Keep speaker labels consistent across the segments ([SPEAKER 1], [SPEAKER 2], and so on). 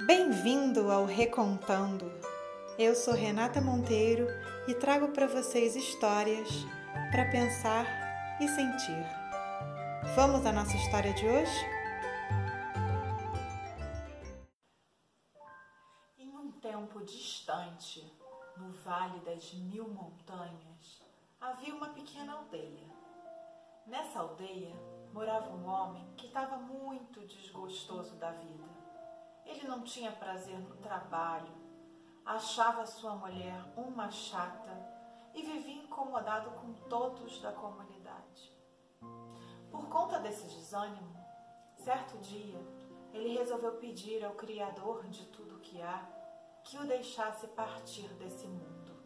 [SPEAKER 1] Bem-vindo ao Recontando. Eu sou Renata Monteiro e trago para vocês histórias para pensar e sentir. Vamos à nossa história de hoje?
[SPEAKER 2] Em um tempo distante, no Vale das Mil Montanhas, havia uma pequena aldeia. Nessa aldeia morava um homem que estava muito desgostoso da vida. Ele não tinha prazer no trabalho, achava sua mulher uma chata e vivia incomodado com todos da comunidade. Por conta desse desânimo, certo dia, ele resolveu pedir ao Criador de tudo que há que o deixasse partir desse mundo.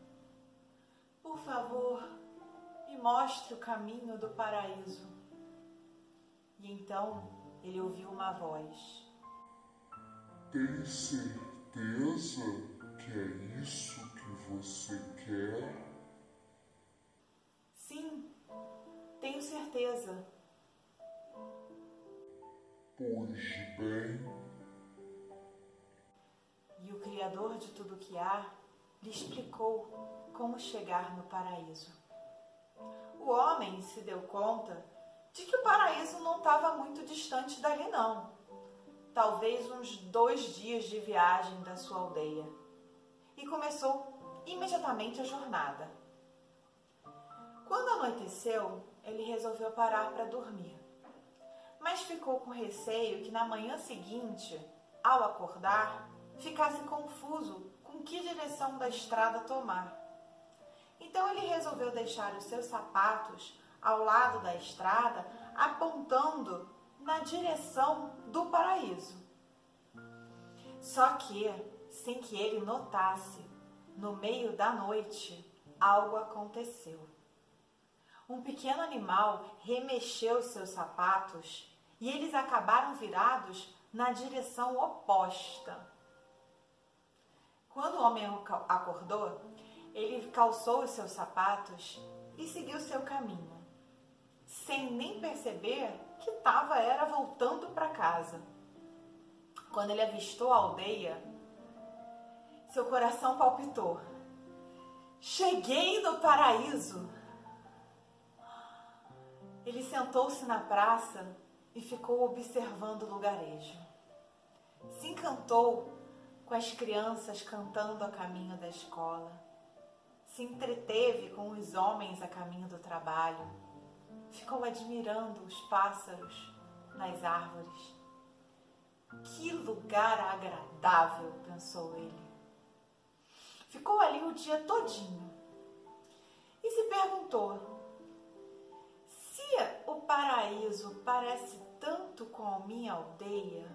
[SPEAKER 2] Por favor, me mostre o caminho do paraíso. E então ele ouviu uma voz.
[SPEAKER 3] Tem certeza que é isso que você quer?
[SPEAKER 2] Sim, tenho certeza.
[SPEAKER 3] Pois bem,
[SPEAKER 2] E o Criador de tudo que há lhe explicou como chegar no paraíso. O homem se deu conta de que o paraíso não estava muito distante dali, não. Talvez uns dois dias de viagem da sua aldeia. E começou imediatamente a jornada. Quando anoiteceu, ele resolveu parar para dormir. Mas ficou com receio que na manhã seguinte, ao acordar, ficasse confuso com que direção da estrada tomar. Então ele resolveu deixar os seus sapatos ao lado da estrada, apontando na direção do paraíso. Só que, sem que ele notasse, no meio da noite, algo aconteceu. Um pequeno animal remexeu seus sapatos e eles acabaram virados na direção oposta. Quando o homem acordou, ele calçou os seus sapatos e seguiu seu caminho, sem nem perceber que estava era voltando para casa. Quando ele avistou a aldeia, seu coração palpitou. Cheguei no paraíso! Ele sentou-se na praça e ficou observando o lugarejo. Se encantou com as crianças cantando a caminho da escola. Se entreteve com os homens a caminho do trabalho. Ficou admirando os pássaros nas árvores. Que lugar agradável, pensou ele. Ficou ali o dia todinho e se perguntou: se o paraíso parece tanto com a minha aldeia,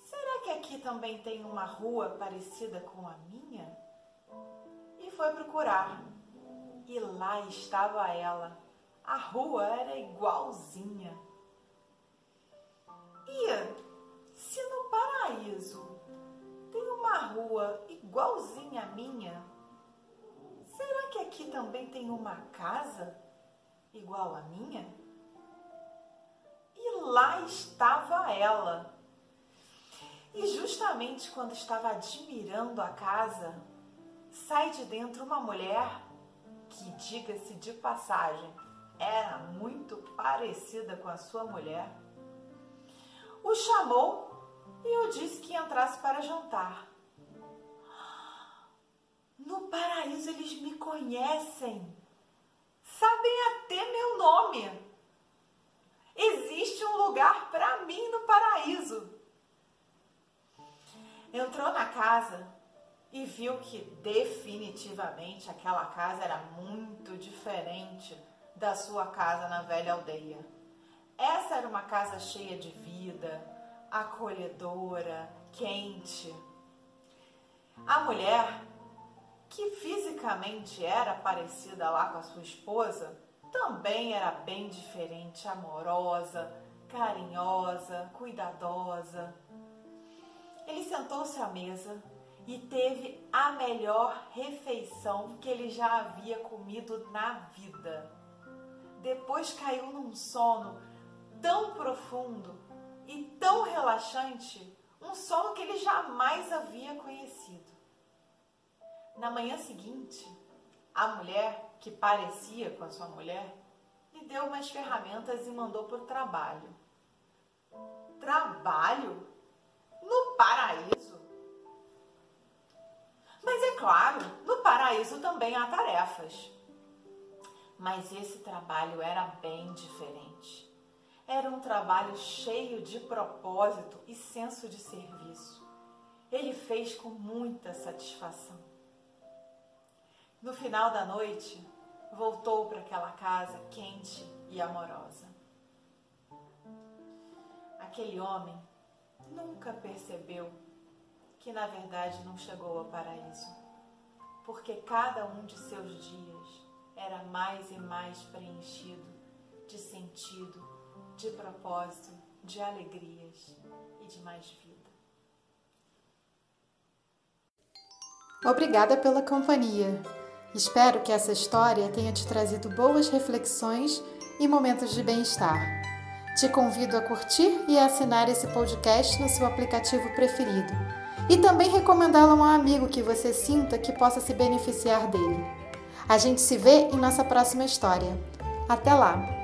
[SPEAKER 2] será que aqui também tem uma rua parecida com a minha? E foi procurar. E lá estava ela. A rua era igualzinha. E se no paraíso tem uma rua igualzinha à minha, será que aqui também tem uma casa igual à minha? E lá estava ela. E justamente quando estava admirando a casa, sai de dentro uma mulher que, diga-se de passagem, era muito parecida com a sua mulher. O chamou e o disse que entrasse para jantar. No paraíso eles me conhecem, sabem até meu nome. Existe um lugar para mim no paraíso. Entrou na casa e viu que definitivamente aquela casa era muito diferente da sua casa na velha aldeia. Essa era uma casa cheia de vida, acolhedora, quente. A mulher, que fisicamente era parecida lá com a sua esposa, também era bem diferente, amorosa, carinhosa, cuidadosa. Ele sentou-se à mesa e teve a melhor refeição que ele já havia comido na vida. Depois caiu num sono tão profundo e tão relaxante, um sono que ele jamais havia conhecido. Na manhã seguinte, a mulher, que parecia com a sua mulher, lhe deu umas ferramentas e mandou para o trabalho. Trabalho? No paraíso? Mas é claro, no paraíso também há tarefas. Mas esse trabalho era bem diferente. Era um trabalho cheio de propósito e senso de serviço. Ele fez com muita satisfação. No final da noite, voltou para aquela casa quente e amorosa. Aquele homem nunca percebeu que na verdade não chegou ao paraíso, porque cada um de seus dias era mais e mais preenchido de sentido, de propósito, de alegrias e de mais vida.
[SPEAKER 1] Obrigada pela companhia. Espero que essa história tenha te trazido boas reflexões e momentos de bem-estar. Te convido a curtir e a assinar esse podcast no seu aplicativo preferido e também recomendá-lo a um amigo que você sinta que possa se beneficiar dele. A gente se vê em nossa próxima história. Até lá!